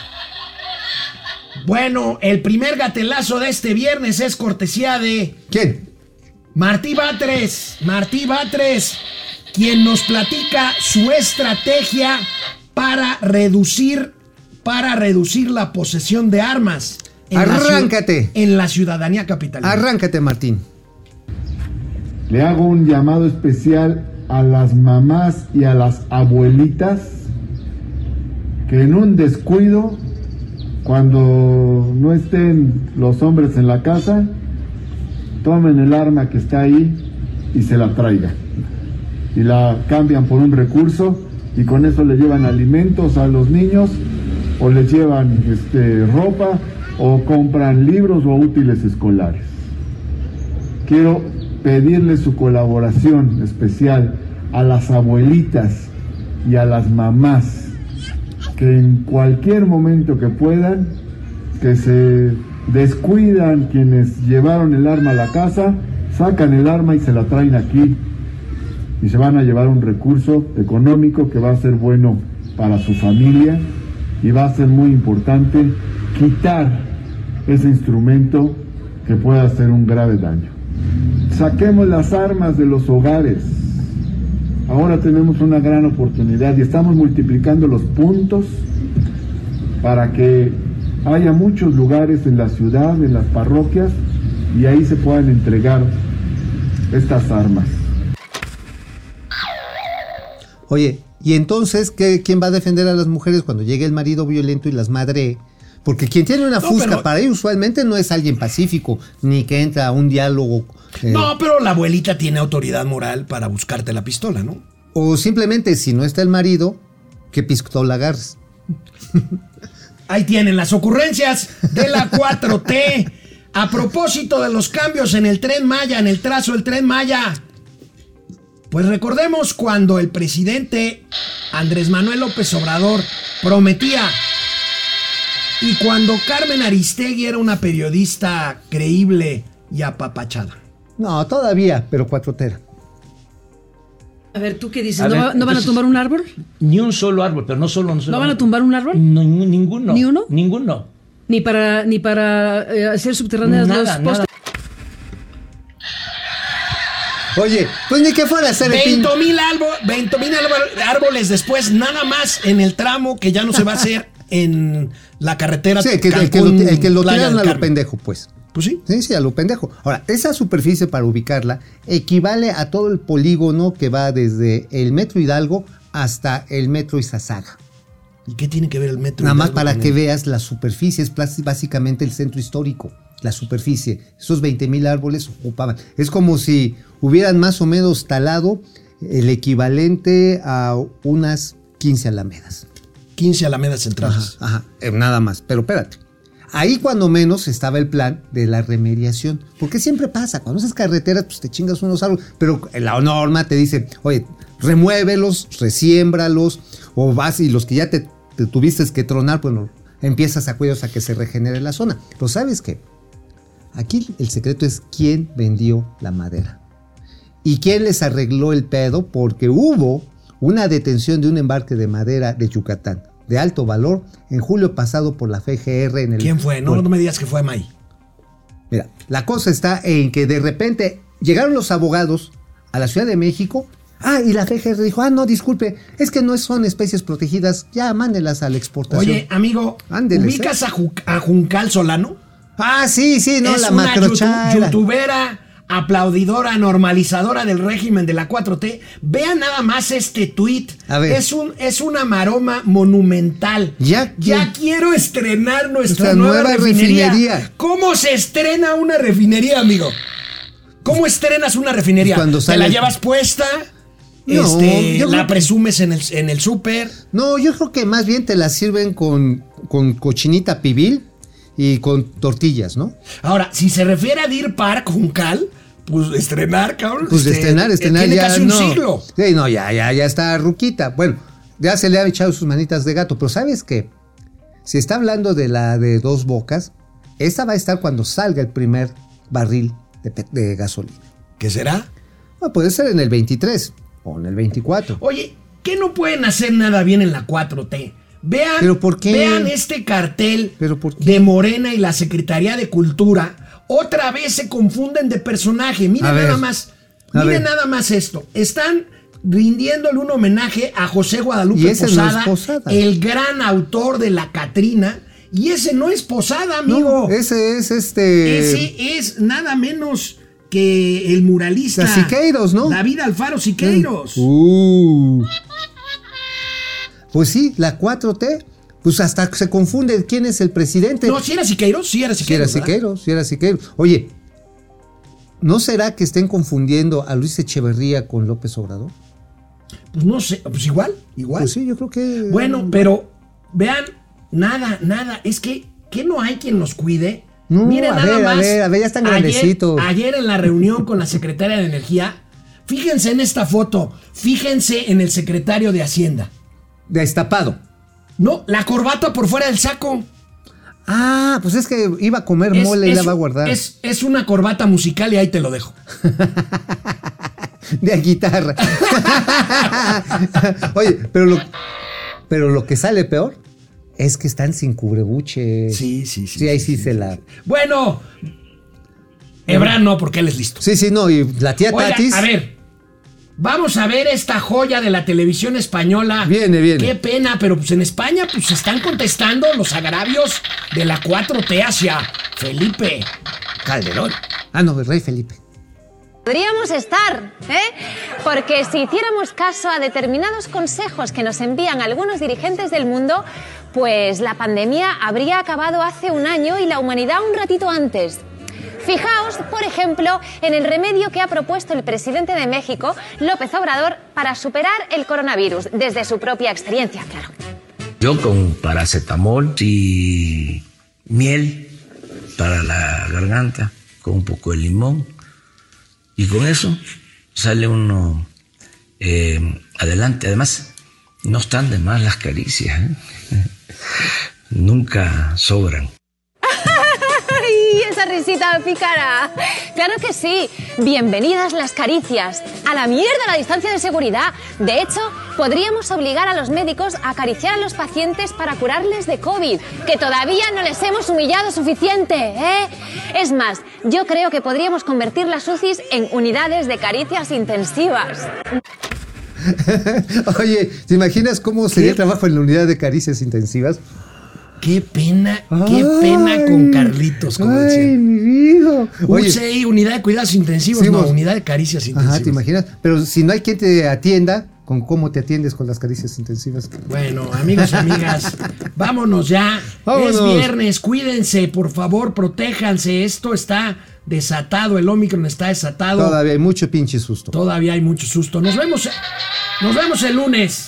Bueno, el primer gatelazo de este viernes es cortesía de ¿Quién? Martí Batres, Martí Batres, quien nos platica su estrategia para reducir, para reducir la posesión de armas. ciu- Arráncate. en la ciudadanía capitalina. Arráncate, Martín. Le hago un llamado especial a las mamás y a las abuelitas que en un descuido, cuando no estén los hombres en la casa, tomen el arma que está ahí y se la traigan. Y la cambian por un recurso y con eso le llevan alimentos a los niños o les llevan este, ropa o compran libros o útiles escolares. Quiero pedirle su colaboración especial a las abuelitas y a las mamás que en cualquier momento que puedan, que se descuidan quienes llevaron el arma a la casa, sacan el arma y se la traen aquí y se van a llevar un recurso económico que va a ser bueno para su familia y va a ser muy importante quitar ese instrumento que puede hacer un grave daño. Saquemos las armas de los hogares. Ahora tenemos una gran oportunidad y estamos multiplicando los puntos para que haya muchos lugares en la ciudad, en las parroquias, y ahí se puedan entregar estas armas. Oye, ¿y entonces ¿qué- quién va a defender a las mujeres cuando llegue el marido violento y las madre? Porque quien tiene una No, fusca pero- para ir usualmente no es alguien pacífico, ni que entra a un diálogo. eh, No, pero la abuelita tiene autoridad moral para buscarte la pistola, ¿no? O simplemente, si no está el marido, ¿qué pistola agarres? Ahí tienen las ocurrencias de la 4T. A propósito de los cambios en el tren Maya, en el trazo del tren Maya. Pues recordemos cuando el presidente Andrés Manuel López Obrador prometía y cuando Carmen Aristegui era una periodista creíble y apapachada. No, todavía, pero cuatro tera. A ver, ¿tú qué dices? A ¿No, ver, va- no van a tumbar un árbol? Ni un solo árbol, pero no solo. ¿No, solo- ¿No van a tumbar un árbol? No, ni- ninguno. ¿Ni uno? Ninguno. Ni para, ni para eh, hacer subterráneas Nada, los nada. postes. Oye, pues ni que fuera a hacer el pin. 20 mil árboles después, nada más en el tramo que ya no se va a hacer en la carretera. Sí, el que, el que Cancún, lo, el que lo del a lo pendejo, pues. Pues sí. Sí, sí, a lo pendejo. Ahora, esa superficie para ubicarla equivale a todo el polígono que va desde el metro Hidalgo hasta el metro Izazaga. ¿Y qué tiene que ver el metro? Nada más para que el- veas la superficie, es básicamente el centro histórico, la superficie. Esos 20 mil árboles ocupaban. Es como si hubieran más o menos talado el equivalente a unas 15 alamedas. 15 alamedas centrales. Ajá, eh, nada más. Pero espérate. Ahí cuando menos estaba el plan de la remediación. Porque siempre pasa, cuando haces carreteras, pues te chingas unos árboles. Pero la norma te dice, oye, remuévelos, resiémbralos, o vas y los que ya te, te tuviste que tronar, bueno, empiezas a cuidarlos a que se regenere la zona. Pero ¿sabes qué? Aquí el secreto es quién vendió la madera. ¿Y quién les arregló el pedo? Porque hubo una detención de un embarque de madera de Yucatán de alto valor en julio pasado por la FGR en el... ¿Quién fue? No, no me digas que fue May. Mira, la cosa está en que de repente llegaron los abogados a la Ciudad de México. Ah, y la FGR dijo, ah, no, disculpe, es que no son especies protegidas, ya mándelas a la exportación. Oye, amigo, Ándeles, ¿ubicas ¿eh? a, Ju- a Juncal Solano? Ah, sí, sí, no, es la macrochala. youtubera, aplaudidora, normalizadora del régimen de la 4T. Vean nada más este tweet. A ver. Es, un, es una maroma monumental. Ya Ya quiero estrenar nuestra nueva, nueva refinería. refinería. ¿Cómo se estrena una refinería, amigo? ¿Cómo estrenas una refinería? Cuando ¿Te la sale- llevas puesta? No, este, yo la presumes en el, en el súper. No, yo creo que más bien te la sirven con, con cochinita pibil y con tortillas, ¿no? Ahora, si se refiere a Deer Park, Juncal, pues estrenar, cabrón. Pues este, estrenar, estrenar Tiene ya casi un no. siglo. Sí, no, ya, ya, ya está ruquita. Bueno, ya se le ha echado sus manitas de gato, pero ¿sabes qué? Si está hablando de la de dos bocas, esta va a estar cuando salga el primer barril de, gasolina. ¿Qué será? Bueno, puede ser en el 23 o en el 24. Oye, ¿qué no pueden hacer nada bien en la 4T? Vean, ¿Pero por qué? vean este cartel ¿Pero por qué? de Morena y la Secretaría de Cultura. Otra vez se confunden de personaje. Miren A ver, nada más. Miren nada más esto. Están rindiéndole un homenaje a José Guadalupe no es Posada, el gran autor de La Catrina. Y ese no es Posada, No, amigo. ese es este. Ese es nada menos que el muralista. Siqueiros, ¿no? David Alfaro Siqueiros. Uh. Pues sí, la 4T, pues hasta se confunde quién es el presidente. No, si era Siqueiros, sí era Si era Siqueiros. Siqueiros, si era Siqueiros. Oye, ¿no será que estén confundiendo a Luis Echeverría con López Obrador? Pues no sé, pues igual, igual. Pues sí, yo creo que. Bueno, pero vean, nada, nada. Es que, ¿qué no hay quien los cuide? No, Miren a nada ver, a más. ver, a ver, ya están ayer- grandecitos. Ayer en la reunión con la secretaria de Energía, fíjense en esta foto, fíjense en el secretario de Hacienda. Destapado. No, la corbata por fuera del saco. Ah, pues es que iba a comer Es- mole y es- la va a guardar. Es, es una corbata musical y ahí te lo dejo. De guitarra. Oye, pero lo, pero lo que sale peor es que están sin cubrebuche. Sí, sí, sí. Sí, ahí sí, se la. Bueno, Ebrard no, porque él es listo. Sí, sí, no, y la tía Oiga, Tatis. a ver. Vamos a ver esta joya de la televisión española. Viene, viene. Qué pena, pero pues en España pues están contestando los agravios de la 4T hacia Felipe Calderón. Ah, no, el rey Felipe. Podríamos estar, ¿eh? Porque si hiciéramos caso a determinados consejos que nos envían algunos dirigentes del mundo, pues la pandemia habría acabado hace un año y la humanidad un ratito antes. Fijaos, por ejemplo, en el remedio que ha propuesto el presidente de México, López Obrador, para superar el coronavirus, desde su propia experiencia, claro. Yo con paracetamol y miel para la garganta, con un poco de limón. Y con eso sale uno eh, adelante. Además, no están de más las caricias. ¿eh? Nunca sobran. Esa risita pícara. Claro que sí. Bienvenidas las caricias. A la mierda la distancia de seguridad. De hecho, podríamos obligar a los médicos a acariciar a los pacientes para curarles de COVID, que todavía no les hemos humillado suficiente, ¿eh? Es más, yo creo que podríamos convertir las UCIs en unidades de caricias intensivas. Oye, ¿te imaginas cómo sería el trabajo en la unidad de caricias intensivas? Qué pena, qué pena con Carlitos, como Ay, decían. mi. Oye, UCI, unidad de cuidados intensivos, Sí, no, vos- unidad de caricias intensivas. Ajá, ¿te imaginas? Pero si no hay quien te atienda, ¿con cómo te atiendes con las caricias intensivas? Bueno, amigos y amigas, vámonos ya. Vámonos. Es viernes, cuídense, por favor, protéjanse. Esto está desatado, el Omicron está desatado. Todavía hay mucho pinche susto. Todavía hay mucho susto. Nos vemos, nos vemos el lunes.